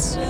Yes.